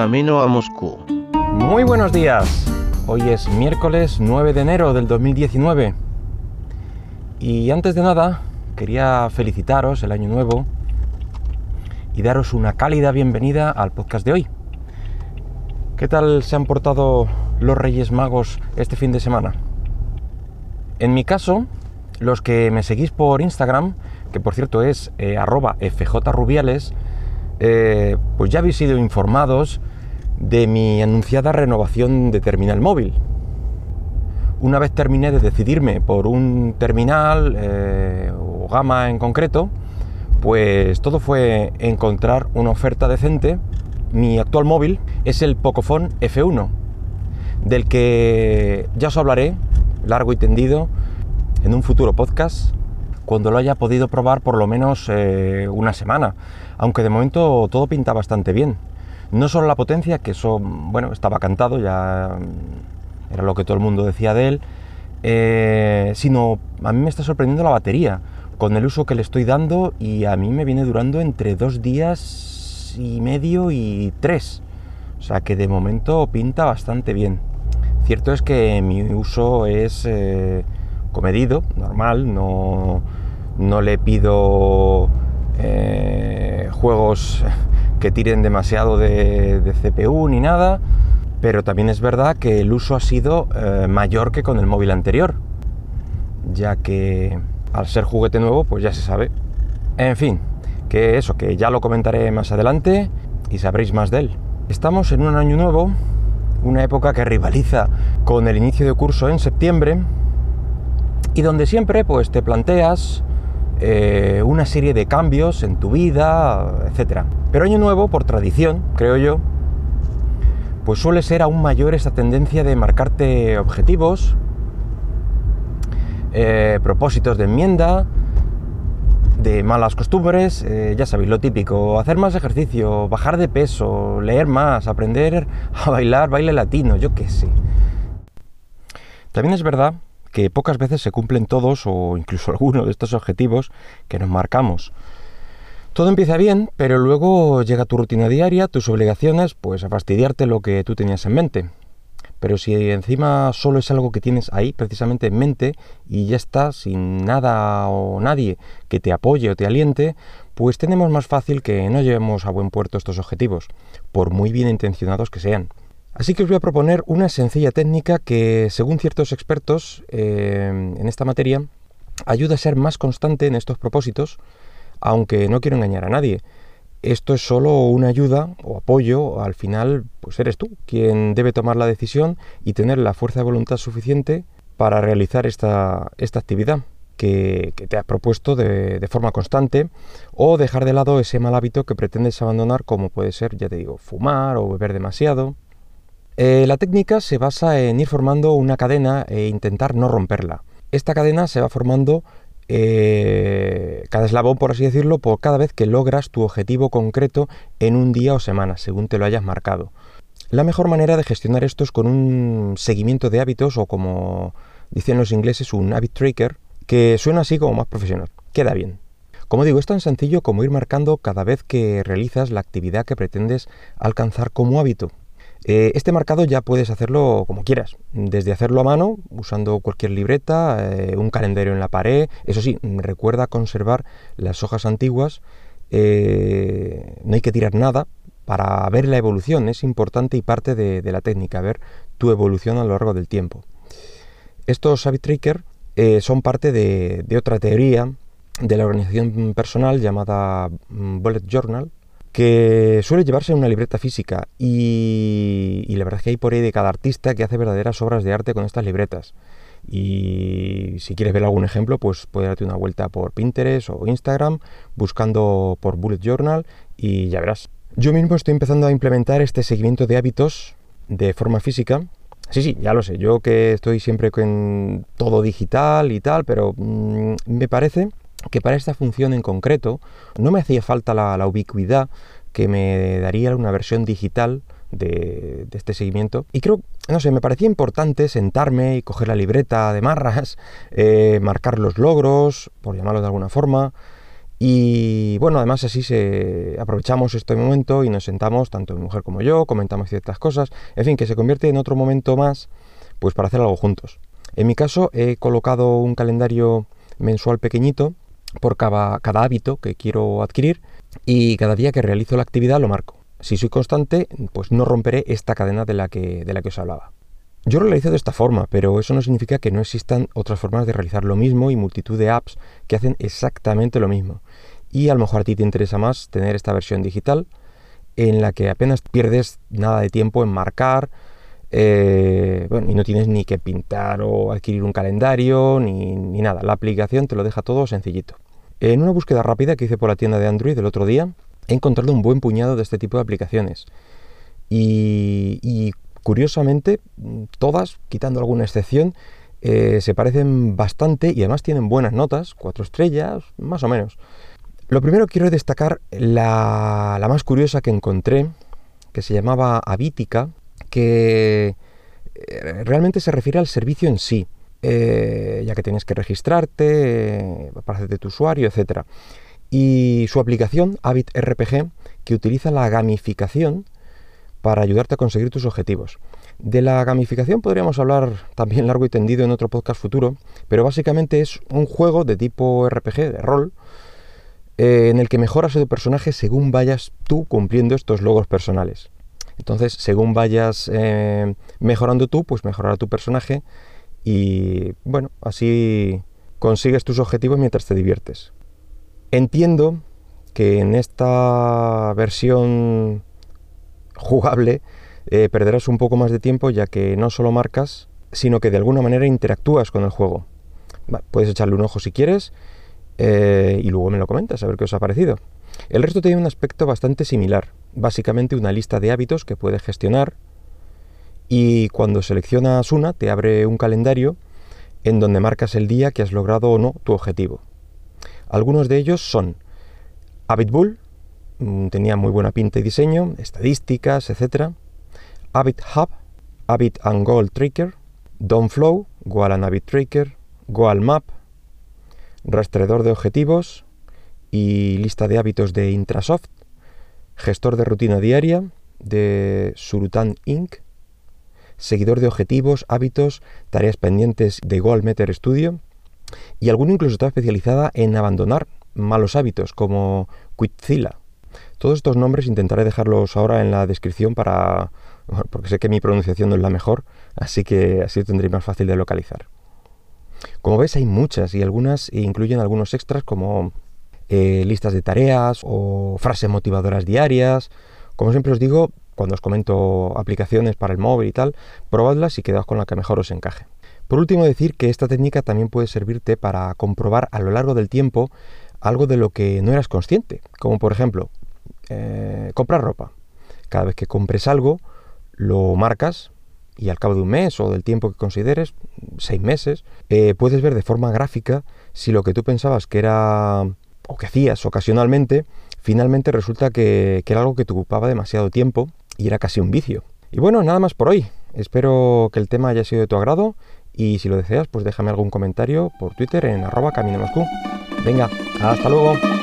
camino a Moscú. Muy buenos días. Hoy es miércoles 9 de enero del 2019. Y antes de nada, quería felicitaros el año nuevo y daros una cálida bienvenida al podcast de hoy. ¿Qué tal se han portado los Reyes Magos este fin de semana? En mi caso, los que me seguís por Instagram, que por cierto es eh, arroba fjrubiales, eh, pues ya habéis sido informados de mi anunciada renovación de terminal móvil. Una vez terminé de decidirme por un terminal eh, o gama en concreto, pues todo fue encontrar una oferta decente. Mi actual móvil es el Pocophone F1, del que ya os hablaré largo y tendido en un futuro podcast cuando lo haya podido probar por lo menos eh, una semana, aunque de momento todo pinta bastante bien. No solo la potencia, que eso, bueno, estaba cantado, ya era lo que todo el mundo decía de él, eh, sino a mí me está sorprendiendo la batería, con el uso que le estoy dando y a mí me viene durando entre dos días y medio y tres. O sea que de momento pinta bastante bien. Cierto es que mi uso es eh, comedido, normal, no, no le pido eh, juegos que tiren demasiado de, CPU ni nada, pero también es verdad que el uso ha sido eh, mayor que con el móvil anterior, ya que al ser juguete nuevo, pues ya se sabe. En fin, que eso, que ya lo comentaré más adelante y sabréis más de él. Estamos en un año nuevo, una época que rivaliza con el inicio de curso en septiembre y donde siempre pues te planteas eh, una serie de cambios en tu vida, etc. Pero año nuevo, por tradición, creo yo, pues suele ser aún mayor esa tendencia de marcarte objetivos, eh, propósitos de enmienda, de malas costumbres, eh, ya sabéis, lo típico, hacer más ejercicio, bajar de peso, leer más, aprender a bailar baile latino, yo qué sé. También es verdad que pocas veces se cumplen todos o incluso algunos de estos objetivos que nos marcamos. Todo empieza bien, pero luego llega tu rutina diaria, tus obligaciones, pues a fastidiarte lo que tú tenías en mente. Pero si encima solo es algo que tienes ahí precisamente en mente y ya está, sin nada o nadie que te apoye o te aliente, pues tenemos más fácil que no llevemos a buen puerto estos objetivos, por muy bien intencionados que sean. Así que os voy a proponer una sencilla técnica que, según ciertos expertos eh, en esta materia, ayuda a ser más constante en estos propósitos, aunque no quiero engañar a nadie. Esto es solo una ayuda o apoyo, al final pues eres tú quien debe tomar la decisión y tener la fuerza de voluntad suficiente para realizar esta, actividad que, te has propuesto de, de, forma constante o dejar de lado ese mal hábito que pretendes abandonar como puede ser, ya te digo, fumar o beber demasiado eh, la técnica se basa en ir formando una cadena e intentar no romperla. Esta cadena se va formando eh, cada eslabón, por así decirlo, por cada vez que logras tu objetivo concreto en un día o semana, según te lo hayas marcado. La mejor manera de gestionar esto es con un seguimiento de hábitos o como dicen los ingleses, un habit tracker, que suena así como más profesional. Queda bien. Como digo, es tan sencillo como ir marcando cada vez que realizas la actividad que pretendes alcanzar como hábito. Eh, este marcado ya puedes hacerlo como quieras, desde hacerlo a mano, usando cualquier libreta, eh, un calendario en la pared, eso sí, recuerda conservar las hojas antiguas, eh, no hay que tirar nada para ver la evolución, es importante y parte de, la técnica, ver tu evolución a lo largo del tiempo. Estos habit tracker son parte de, de otra teoría de la organización personal llamada mm, Bullet Journal, que suele llevarse una libreta física y, la verdad es que hay por ahí de cada artista que hace verdaderas obras de arte con estas libretas. Y si quieres ver algún ejemplo, pues puedes darte una vuelta por Pinterest o Instagram buscando por Bullet Journal y ya verás. Yo mismo estoy empezando a implementar este seguimiento de hábitos de forma física. Sí, sí, ya lo sé, yo que estoy siempre con todo digital y tal, pero mm, me parece que para esta función en concreto no me hacía falta la, ubicuidad que me daría una versión digital de, este seguimiento. Y creo, no sé, me parecía importante sentarme y coger la libreta de marras, eh, marcar los logros, por llamarlo de alguna forma, Y bueno, además así se aprovechamos este momento y nos sentamos, tanto mi mujer como yo, comentamos ciertas cosas, en fin, que se convierte en otro momento más, pues para hacer algo juntos. En mi caso he colocado un calendario mensual pequeñito por cada, hábito que quiero adquirir y cada día que realizo la actividad lo marco. Si soy constante, pues no romperé esta cadena de la que, de la que os hablaba. Yo lo realizo de esta forma, pero eso no significa que no existan otras formas de realizar lo mismo y multitud de apps que hacen exactamente lo mismo. Y a lo mejor a ti te interesa más tener esta versión digital en la que apenas pierdes nada de tiempo en marcar, eh, y no tienes ni que pintar o adquirir un calendario ni, ni nada. La aplicación te lo deja todo sencillito. En una búsqueda rápida que hice por la tienda de Android el otro día, he encontrado un buen puñado de este tipo de aplicaciones. Y, Curiosamente, todas, quitando alguna excepción, eh, se parecen bastante y además tienen buenas notas, cuatro estrellas, más o menos. Lo primero quiero destacar la, más curiosa que encontré, que se llamaba Avítica, que eh, realmente se refiere al servicio en sí, eh, ya que tienes que registrarte para hacerte tu usuario, etc. Y su aplicación, Habit RPG, que utiliza la gamificación para ayudarte a conseguir tus objetivos. De la gamificación podríamos hablar también largo y tendido en otro podcast futuro, pero básicamente es un juego de tipo RPG, de rol, eh, en el que mejoras a tu personaje según vayas tú cumpliendo estos logros personales. Entonces, según vayas eh, mejorando tú, pues mejorará tu personaje y bueno, así consigues tus objetivos mientras te diviertes. Entiendo que en esta versión jugable, eh, perderás un poco más de tiempo ya que no solo marcas, sino que de alguna manera interactúas con el juego. puedes echarle un ojo si quieres eh, y luego me lo comentas a ver qué os ha parecido. El resto tiene un aspecto bastante similar, básicamente una lista de hábitos que puedes gestionar y cuando seleccionas una te abre un calendario en donde marcas el día que has logrado o no tu objetivo. Algunos de ellos son Habit Bull, Mm, tenía muy buena pinta y diseño, estadísticas, etc. Habit Hub, Habit and Goal Tracker, Flow, Goal and Habit Tracker, Goal Map, rastreador de objetivos y lista de hábitos de Intrasoft, gestor de rutina diaria de Surutan Inc., seguidor de objetivos, hábitos, tareas pendientes de Goal Meter Studio y alguno incluso está especializada en abandonar malos hábitos como Quitzilla. Todos estos nombres intentaré dejarlos ahora en la descripción para porque sé que mi pronunciación no es la mejor, así que así tendré más fácil de localizar. Como ves hay muchas y algunas incluyen algunos extras como eh, listas de tareas o frases motivadoras diarias. Como siempre os digo, cuando os comento aplicaciones para el móvil y tal, probadlas y quedaos con la que mejor os encaje. Por último, decir que esta técnica también puede servirte para comprobar a lo largo del tiempo algo de lo que no eras consciente, como por ejemplo eh, comprar ropa. Cada vez que compres algo, lo marcas y al cabo de un mes o del tiempo que consideres, seis meses, eh, puedes ver de forma gráfica si lo que tú pensabas que era o que hacías ocasionalmente, finalmente resulta que, que era algo que te ocupaba demasiado tiempo y era casi un vicio. Y bueno, nada más por hoy. Espero que el tema haya sido de tu agrado y si lo deseas, pues déjame algún comentario por Twitter en arroba camino Venga, hasta luego.